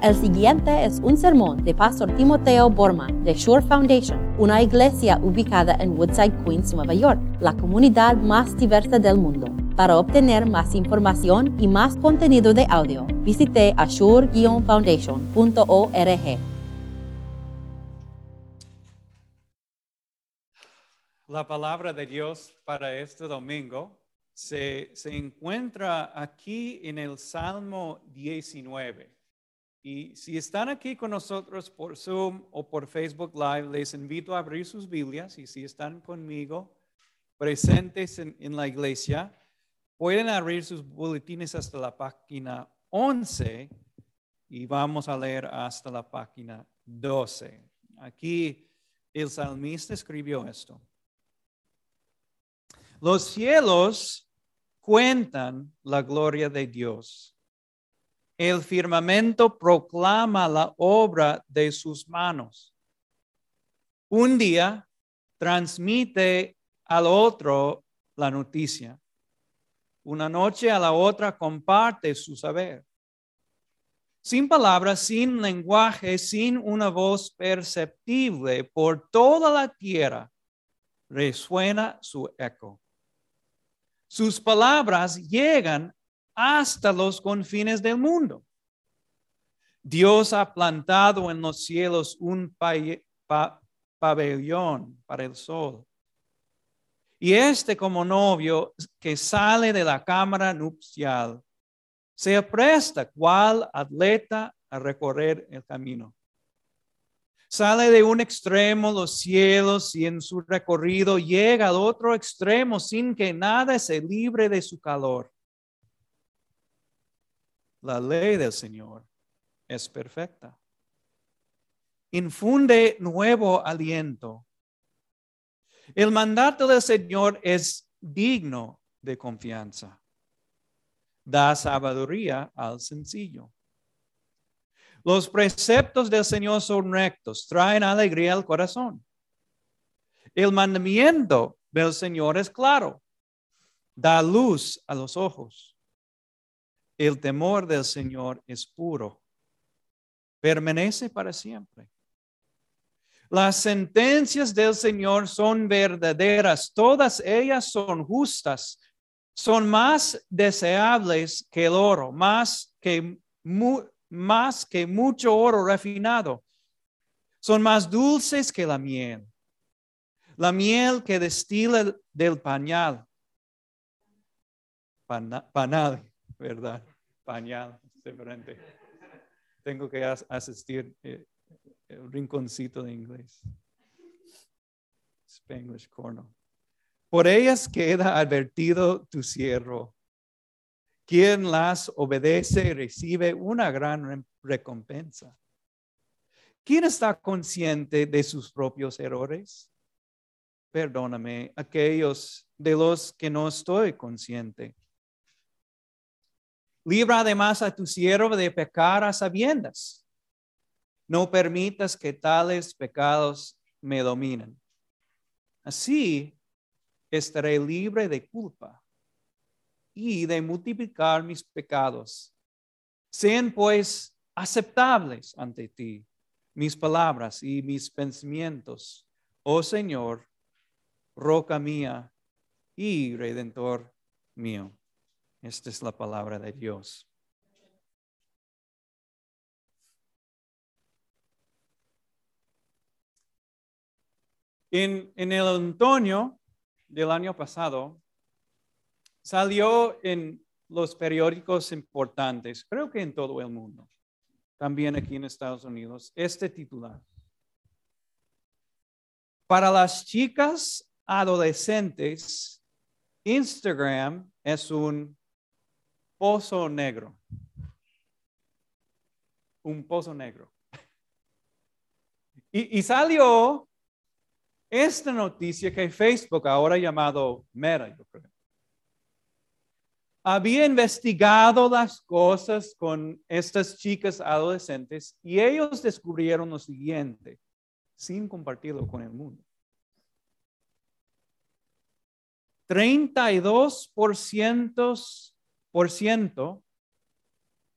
El siguiente es un sermón de Pastor Timoteo Borman de Shore Foundation, una iglesia ubicada en Woodside, Queens, Nueva York, la comunidad más diversa del mundo. Para obtener más información y más contenido de audio, visite ashore-foundation.org. La palabra de Dios para este domingo se, se encuentra aquí en el Salmo 19. Y si están aquí con nosotros por Zoom o por Facebook Live, les invito a abrir sus Biblias y si están conmigo presentes en, en la iglesia, pueden abrir sus boletines hasta la página 11 y vamos a leer hasta la página 12. Aquí el salmista escribió esto. Los cielos cuentan la gloria de Dios el firmamento proclama la obra de sus manos. Un día transmite al otro la noticia. Una noche a la otra comparte su saber. Sin palabras, sin lenguaje, sin una voz perceptible por toda la tierra, resuena su eco. Sus palabras llegan hasta los confines del mundo. Dios ha plantado en los cielos un pabellón para el sol. Y este como novio que sale de la cámara nupcial se apresta cual atleta a recorrer el camino. Sale de un extremo los cielos y en su recorrido llega al otro extremo sin que nada se libre de su calor. La ley del Señor es perfecta. Infunde nuevo aliento. El mandato del Señor es digno de confianza. Da sabiduría al sencillo. Los preceptos del Señor son rectos, traen alegría al corazón. El mandamiento del Señor es claro, da luz a los ojos. El temor del Señor es puro, permanece para siempre. Las sentencias del Señor son verdaderas, todas ellas son justas, son más deseables que el oro, más que, más que mucho oro refinado, son más dulces que la miel, la miel que destila del pañal, panal, ¿verdad? Pañal, diferente. Tengo que asistir eh, el rinconcito de inglés. Spanglish corner. Por ellas queda advertido tu siervo. Quien las obedece recibe una gran recompensa. ¿Quién está consciente de sus propios errores? Perdóname, aquellos de los que no estoy consciente. Libra además a tu siervo de pecar a sabiendas. No permitas que tales pecados me dominen. Así estaré libre de culpa y de multiplicar mis pecados. Sean pues aceptables ante ti mis palabras y mis pensamientos, oh Señor, roca mía y redentor mío. Esta es la palabra de Dios. En, el otoño del año pasado, salió en los periódicos importantes, creo que en todo el mundo, también aquí en Estados Unidos, este titular. Para las chicas adolescentes, Instagram es un pozo negro. Un pozo negro. Y, salió esta noticia que Facebook, ahora llamado Meta, yo creo, había investigado las cosas con estas chicas adolescentes y ellos descubrieron lo siguiente, sin compartirlo con el mundo. 32%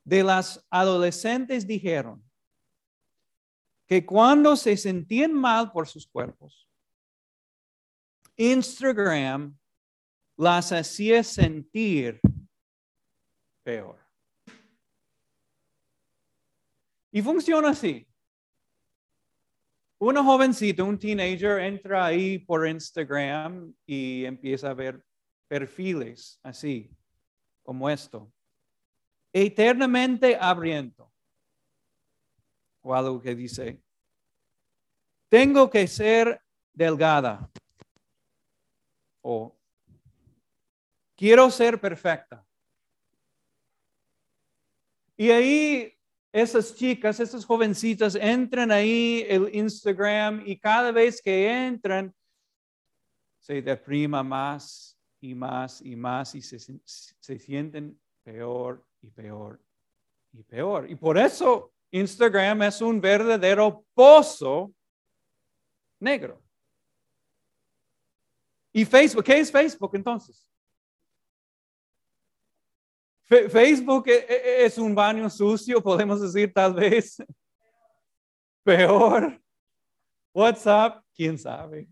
de las adolescentes dijeron que cuando se sentían mal por sus cuerpos, Instagram las hacía sentir peor. Y funciona así. Una jovencita, un teenager, entra ahí por Instagram y empieza a ver perfiles así, como esto. Eternamente abriendo. O algo que dice, tengo que ser delgada. O quiero ser perfecta. Y ahí esas chicas, esas jovencitas entran ahí el Instagram y cada vez que entran se deprima más y más y más y se, se sienten peor y peor y peor. Y por eso Instagram es un verdadero pozo negro. ¿Y Facebook? ¿Qué es Facebook entonces? Facebook e, e, es un baño sucio, podemos decir tal vez. Peor. WhatsApp, quién sabe.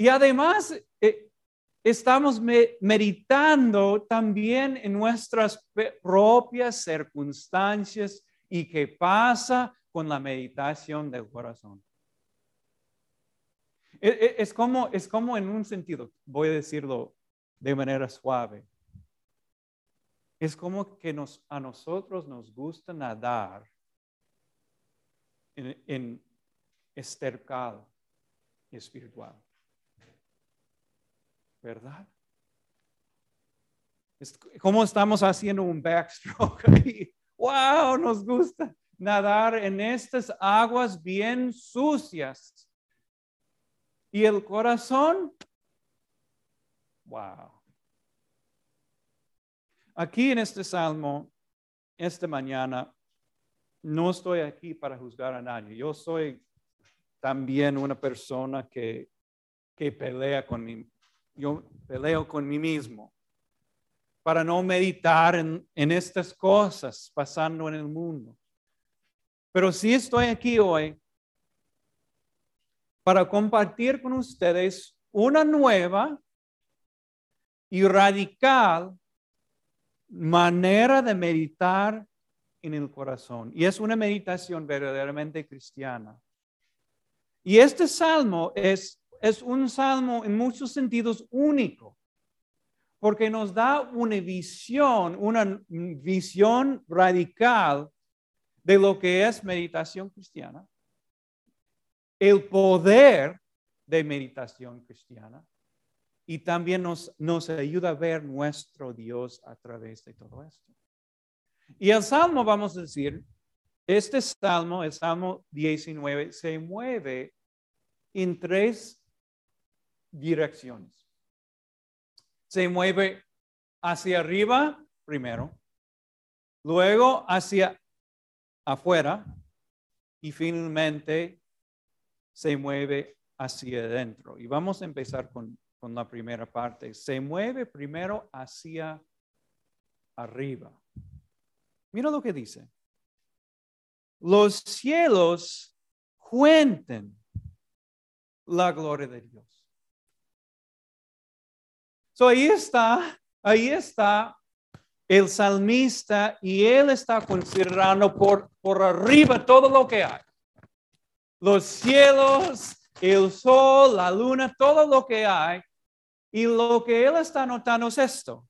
Y además, eh, estamos meditando también en nuestras propias circunstancias y qué pasa con la meditación del corazón. E, es como, es como en un sentido, voy a decirlo de manera suave. Es como que nos, a nosotros nos gusta nadar en, en estercal espiritual. ¿Verdad? Es como estamos haciendo un backstroke ahí. ¡Wow! Nos gusta nadar en estas aguas bien sucias. Y el corazón, wow. Aquí en este salmo, esta mañana, no estoy aquí para juzgar a nadie. Yo soy también una persona que, que pelea con mí. Yo peleo con mí mismo para no meditar en, estas cosas pasando en el mundo. Pero sí estoy aquí hoy para compartir con ustedes una nueva y radical manera de meditar en el corazón. Y es una meditación verdaderamente cristiana. Y este salmo es, es un salmo en muchos sentidos único, porque nos da una visión, una visión radical de lo que es meditación cristiana, el poder de meditación cristiana y también nos, nos ayuda a ver nuestro Dios a través de todo esto. Y el Salmo, vamos a decir, este Salmo, el Salmo 19, se mueve en tres direcciones. Se mueve hacia arriba primero, luego hacia afuera y finalmente se mueve hacia adentro. Y vamos a empezar con con la primera parte. Se mueve primero hacia arriba. Mira lo que dice. Los cielos cuenten la gloria de Dios. So ahí está, ahí está el salmista y él está considerando por, por arriba todo lo que hay. Los cielos, el sol, la luna, todo lo que hay y lo que él está notando es esto,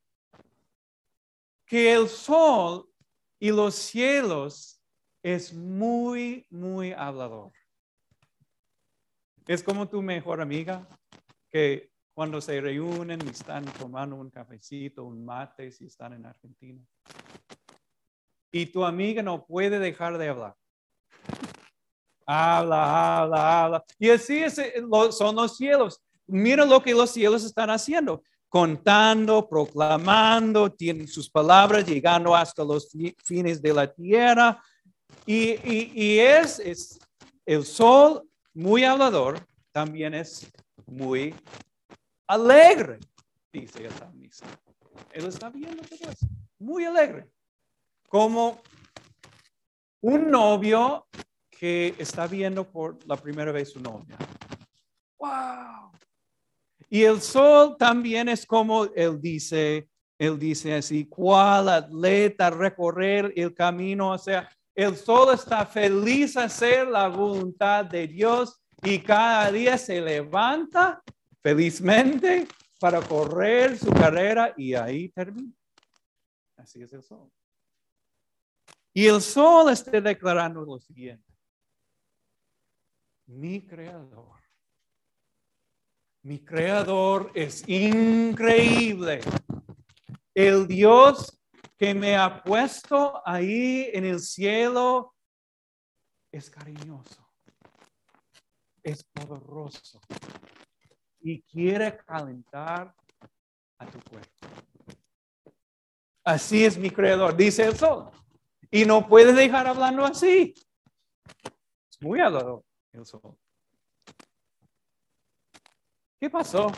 que el sol y los cielos es muy, muy hablador. Es como tu mejor amiga que cuando se reúnen y están tomando un cafecito, un mate, si están en Argentina. Y tu amiga no puede dejar de hablar. Habla, habla, habla. Y así son los cielos mira lo que los cielos están haciendo, contando, proclamando, tienen sus palabras llegando hasta los fines de la tierra. Y, es, es, el sol muy hablador, también es muy alegre, dice el salmista. Él está viendo todo eso. muy alegre, como un novio que está viendo por la primera vez su novia. ¡Wow! Y el sol también es como él dice, él dice así, ¿cuál atleta recorrer el camino? O sea, el sol está feliz a hacer la voluntad de Dios y cada día se levanta felizmente para correr su carrera y ahí termina. Así es el sol. Y el sol está declarando lo siguiente. Mi creador. Mi creador es increíble. El Dios que me ha puesto ahí en el cielo es cariñoso, es poderoso y quiere calentar a tu cuerpo. Así es mi creador, dice el sol. Y no puede dejar hablando así. Es muy hablador el sol. ¿Qué pasó?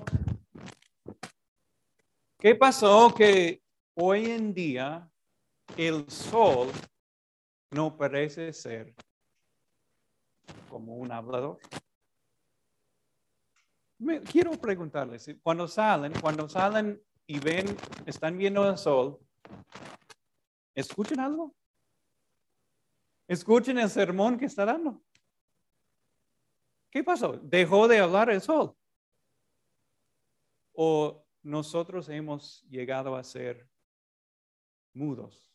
¿Qué pasó que hoy en día el sol no parece ser como un hablador? Quiero preguntarles, cuando salen, cuando salen y ven, están viendo el sol, ¿escuchan algo? Escuchen el sermón que está dando. ¿Qué pasó? ¿Dejó de hablar el sol? ¿O nosotros hemos llegado a ser mudos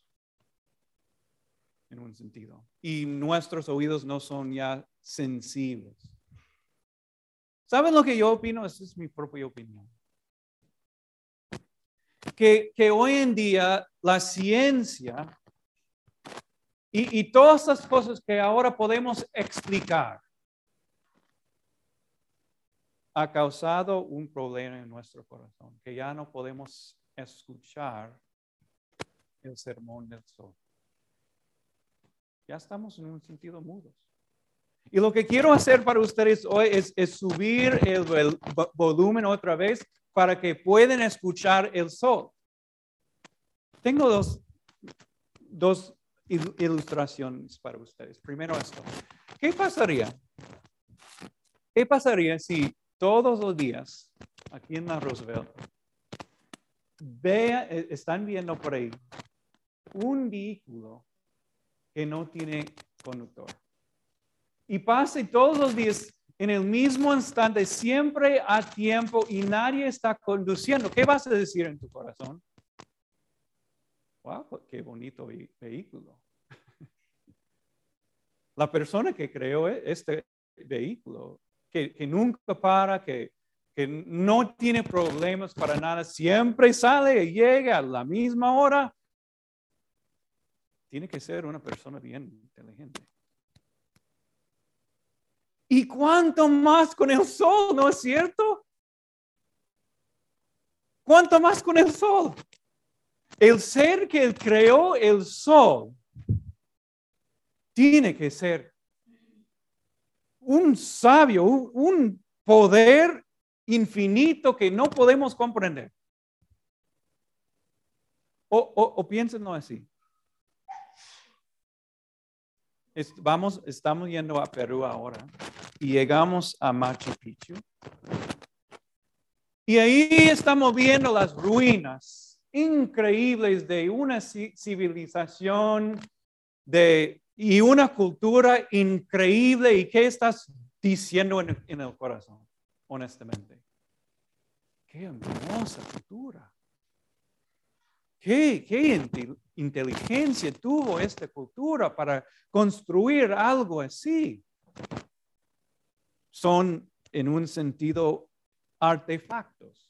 en un sentido? Y nuestros oídos no son ya sensibles. ¿Saben lo que yo opino? Esa es mi propia opinión. Que, que hoy en día la ciencia y, y todas estas cosas que ahora podemos explicar ha causado un problema en nuestro corazón, que ya no podemos escuchar el sermón del sol. Ya estamos en un sentido mudos. Y lo que quiero hacer para ustedes hoy es, subir el, volumen otra vez para que puedan escuchar el sol. Tengo dos, dos ilustraciones para ustedes. Primero esto. ¿Qué pasaría? ¿Qué pasaría si todos los días aquí en la Roosevelt vea, eh, están viendo por ahí un vehículo que no tiene conductor? Y pase todos los días en el mismo instante, siempre a tiempo y nadie está conduciendo, ¿qué vas a decir en tu corazón? Wow, qué bonito vehículo. La persona que creó este vehículo, que, nunca para, que, que no tiene problemas para nada, siempre sale y llega a la misma hora, tiene que ser una persona bien inteligente. Y cuánto más con el sol, ¿no es cierto? ¿Cuánto más con el sol? El ser que creó el sol tiene que ser un sabio, un poder infinito que no podemos comprender. O, o, así. Vamos, estamos yendo a Perú ahora y llegamos a Machu Picchu. Y ahí estamos viendo las ruinas increíbles de una civilización de, y una cultura increíble. ¿Y qué estás diciendo en, en el corazón, honestamente? Qué hermosa cultura. ¿Qué, inteligencia tuvo esta cultura para construir algo así? Son en un sentido artefactos,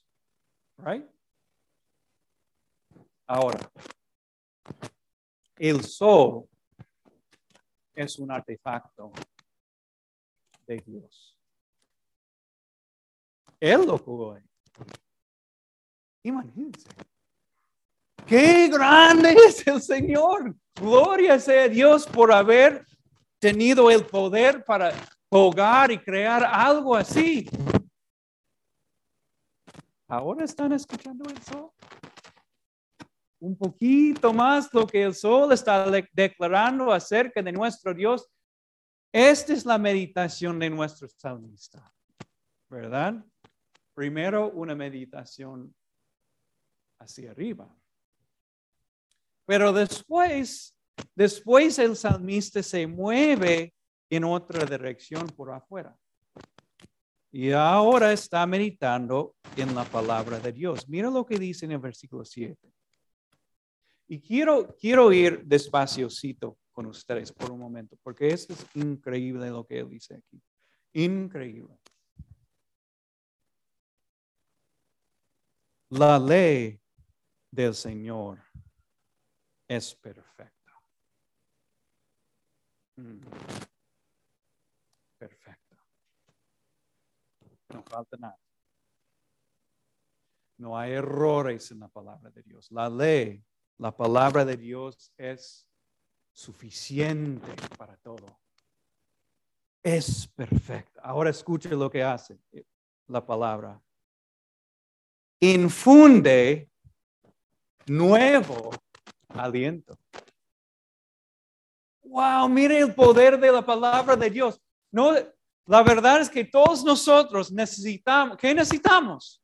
right? Ahora, el sol es un artefacto de Dios. Él lo jugó. Imagínense. Qué grande es el Señor. Gloria sea Dios por haber tenido el poder para jugar y crear algo así. Ahora están escuchando el sol. un poquito más lo que el sol está declarando acerca de nuestro Dios. Esta es la meditación de nuestro salmista, ¿verdad? Primero una meditación hacia arriba. Pero después, después el salmista se mueve en otra dirección por afuera. Y ahora está meditando en la palabra de Dios. Mira lo que dice en el versículo 7. Y quiero, quiero ir despaciocito con ustedes por un momento, porque esto es increíble lo que él dice aquí. Increíble. La ley del Señor es perfecta. Mm. Perfecta. No falta nada. No hay errores en la palabra de Dios. La ley, la palabra de Dios es suficiente para todo. Es perfecta. Ahora escuche lo que hace la palabra. Infunde nuevo aliento. Wow, mire el poder de la palabra de Dios. No, la verdad es que todos nosotros necesitamos, ¿qué necesitamos?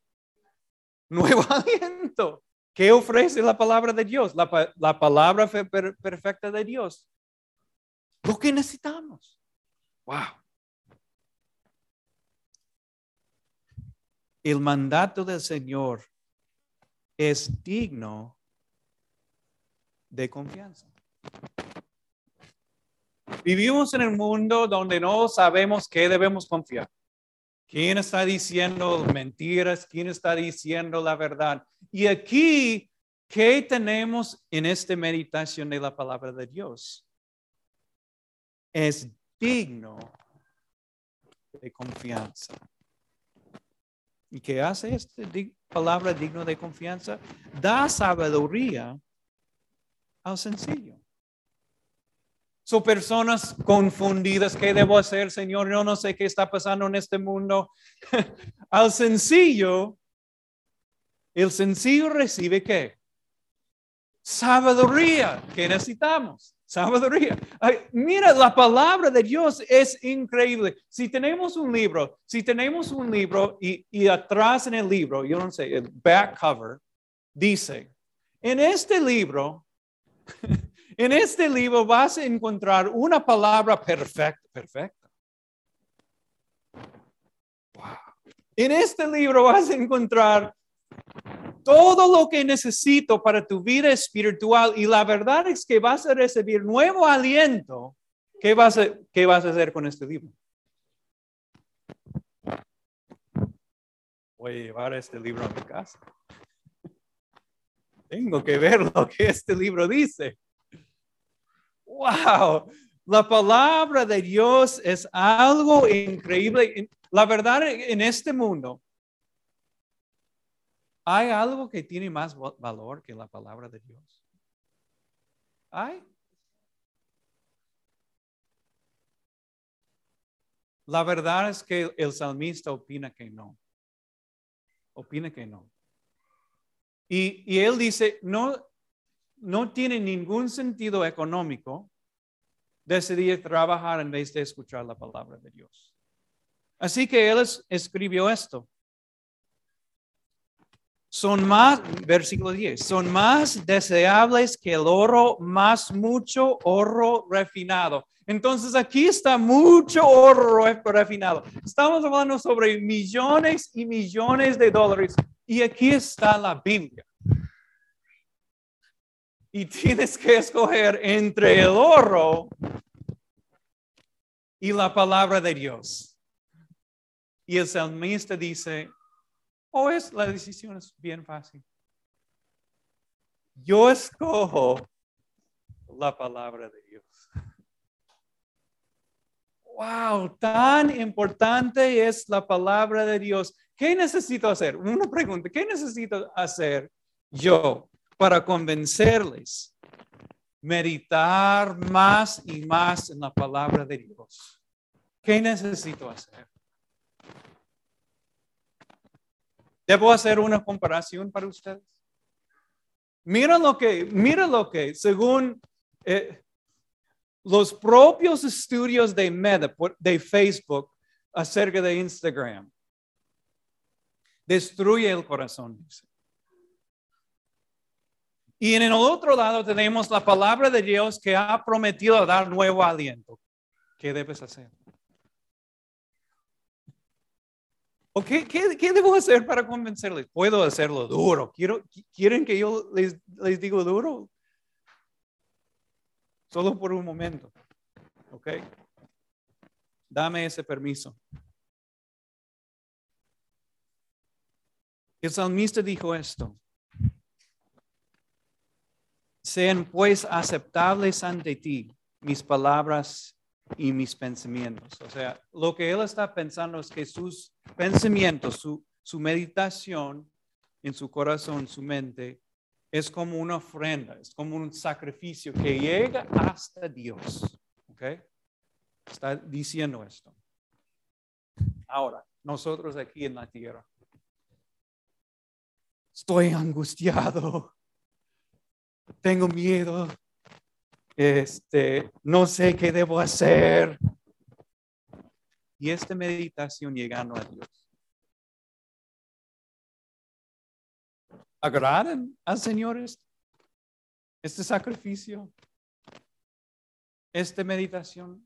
Nuevo aliento. ¿Qué ofrece la palabra de Dios? La, la palabra perfecta de Dios. Lo que necesitamos. Wow. El mandato del Señor es digno de confianza. Vivimos en un mundo donde no sabemos qué debemos confiar. ¿Quién está diciendo mentiras? ¿Quién está diciendo la verdad? Y aquí, ¿qué tenemos en esta meditación de la palabra de Dios? Es digno de confianza. ¿Y qué hace esta palabra digno de confianza? Da sabiduría al sencillo. Son personas confundidas. ¿Qué debo hacer, Señor? Yo no sé qué está pasando en este mundo. al sencillo, el sencillo recibe qué? Sabiduría que necesitamos. Sabiduría. mira, la palabra de Dios es increíble. Si tenemos un libro, si tenemos un libro y, y atrás en el libro, yo no sé, el back cover, dice, en este libro En este libro vas a encontrar una palabra perfecta, perfecta. En este libro vas a encontrar todo lo que necesito para tu vida espiritual y la verdad es que vas a recibir nuevo aliento. ¿Qué vas a, qué vas a hacer con este libro? Voy a llevar este libro a mi casa. Tengo que ver lo que este libro dice. Wow, la palabra de Dios es algo increíble. La verdad, en este mundo, ¿hay algo que tiene más valor que la palabra de Dios? ¿Hay? La verdad es que el salmista opina que no. Opina que no. Y, él dice, no, no tiene ningún sentido económico decidir trabajar en vez de escuchar la palabra de Dios. Así que él escribió esto. Son más, versículo 10, son más deseables que el oro, más mucho oro refinado. Entonces aquí está mucho oro refinado. Estamos hablando sobre millones y millones de dólares. Y aquí está la Biblia y tienes que escoger entre el oro y la palabra de Dios. Y el salmista dice, oh, es, la decisión es bien fácil. Yo escojo la palabra de Dios. Wow, tan importante es la palabra de Dios. ¿Qué necesito hacer? Una pregunta, ¿qué necesito hacer yo para convencerles, meditar más y más en la palabra de Dios. ¿Qué necesito hacer? ¿Debo hacer una comparación para ustedes? Mira lo que, mira lo que, según eh, los propios estudios de Meta, de Facebook, acerca de Instagram, destruye el corazón, dice. Y en el otro lado tenemos la palabra de Dios que ha prometido dar nuevo aliento. ¿Qué debes hacer? ¿O qué, debo hacer para convencerles? Puedo hacerlo duro. Quiero, ¿Quieren que yo les, les diga duro? Solo por un momento. ¿Ok? Dame ese permiso. El salmista dijo esto. Sean pues aceptables ante ti mis palabras y mis pensamientos. O sea, lo que él está pensando es que sus pensamientos, su, su meditación en su corazón, su mente, es como una ofrenda, es como un sacrificio que llega hasta Dios. ¿Ok? Está diciendo esto. Ahora, nosotros aquí en la tierra, estoy angustiado, tengo miedo, este, no sé qué debo hacer. Y esta meditación llegando a Dios. ¿Agradan al Señor este sacrificio? ¿Esta meditación?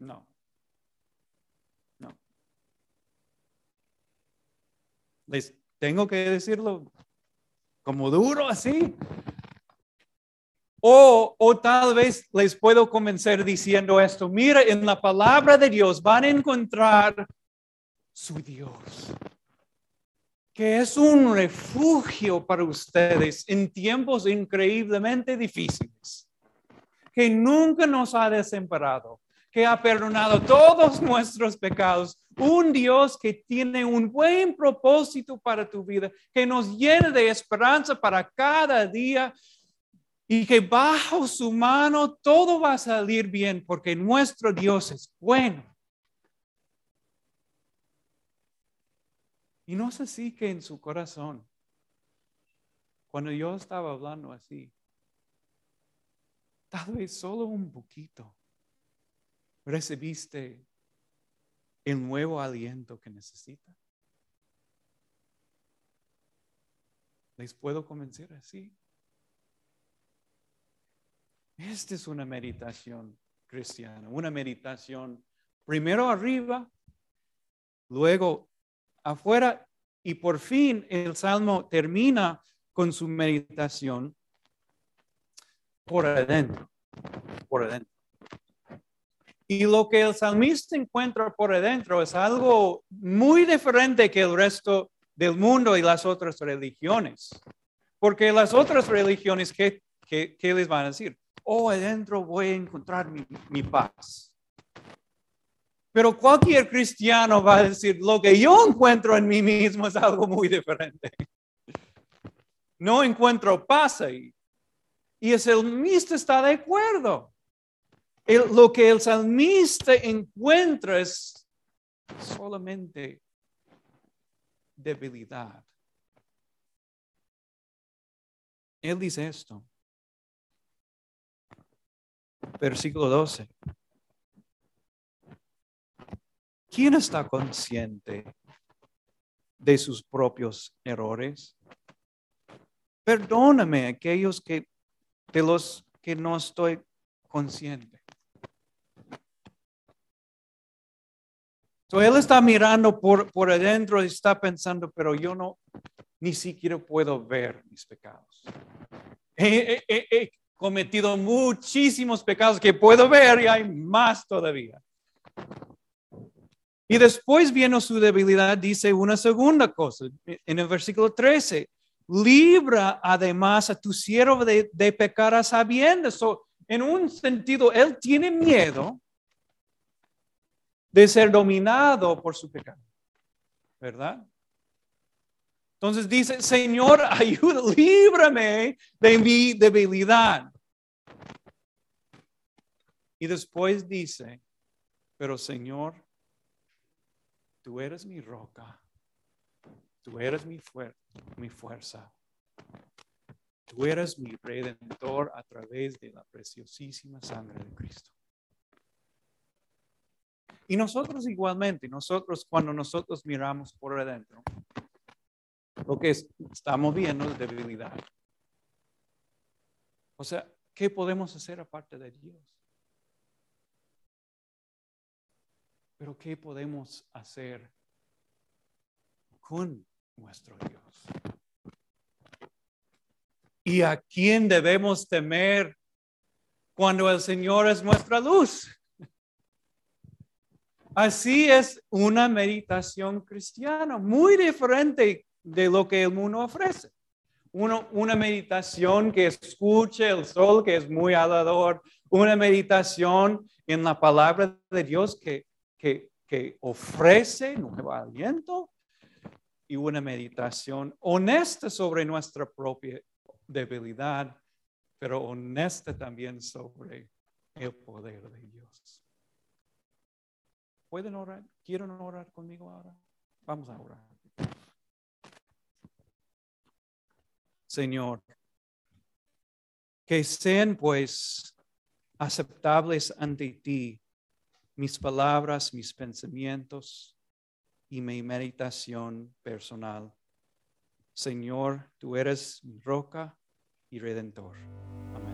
No. No. Les tengo que decirlo como duro así. O, o, tal vez les puedo convencer diciendo esto, mira, en la palabra de Dios van a encontrar su Dios, que es un refugio para ustedes en tiempos increíblemente difíciles, que nunca nos ha desemparado, que ha perdonado todos nuestros pecados, un Dios que tiene un buen propósito para tu vida, que nos llena de esperanza para cada día y que bajo su mano todo va a salir bien porque nuestro Dios es bueno. Y no es así que en su corazón, cuando yo estaba hablando así, tal vez solo un poquito, recibiste el nuevo aliento que necesita. ¿Les puedo convencer así? Esta es una meditación cristiana, una meditación primero arriba, luego afuera y por fin el salmo termina con su meditación por adentro, por adentro. Y lo que el salmista encuentra por adentro es algo muy diferente que el resto del mundo y las otras religiones. Porque las otras religiones, ¿qué, qué, les van a decir? Oh, adentro voy a encontrar mi, mi paz. Pero cualquier cristiano va a decir, lo que yo encuentro en mí mismo es algo muy diferente. No encuentro paz ahí. Y el salmista está de acuerdo lo que el salmista encuentra es solamente debilidad. Él dice esto. Versículo 12. ¿Quién está consciente de sus propios errores? Perdóname aquellos que de los que no estoy consciente. él está mirando por, por adentro y está pensando, pero yo no, ni siquiera puedo ver mis pecados. He, cometido muchísimos pecados que puedo ver y hay más todavía. Y después viendo su debilidad, dice una segunda cosa en el versículo 13. Libra además a tu siervo de, de pecar a sabiendas. en un sentido, él tiene miedo de ser dominado por su pecado. ¿Verdad? Entonces dice, Señor, ayuda, líbrame de mi debilidad. Y después dice, pero Señor, tú eres mi roca, Tú eres mi, fuer- mi fuerza. Tú eres mi redentor a través de la preciosísima sangre de Cristo. Y nosotros igualmente, nosotros cuando nosotros miramos por adentro, lo que es- estamos viendo es debilidad. O sea, ¿qué podemos hacer aparte de Dios? Pero ¿qué podemos hacer con nuestro Dios? ¿Y a quién debemos temer cuando el Señor es nuestra luz? Así es una meditación cristiana, muy diferente de lo que el mundo ofrece. Uno- una meditación que escuche el sol, que es muy alador, una meditación en la palabra de Dios que, que, que ofrece nuevo aliento y una meditación honesta sobre nuestra propia debilidad, pero honesta también sobre el poder de Dios. ¿Pueden orar? ¿Quieren orar conmigo ahora? Vamos a orar. Señor, que sean pues aceptables ante ti mis palabras, mis pensamientos y mi meditación personal. Señor, tú eres mi roca y redentor. Amén.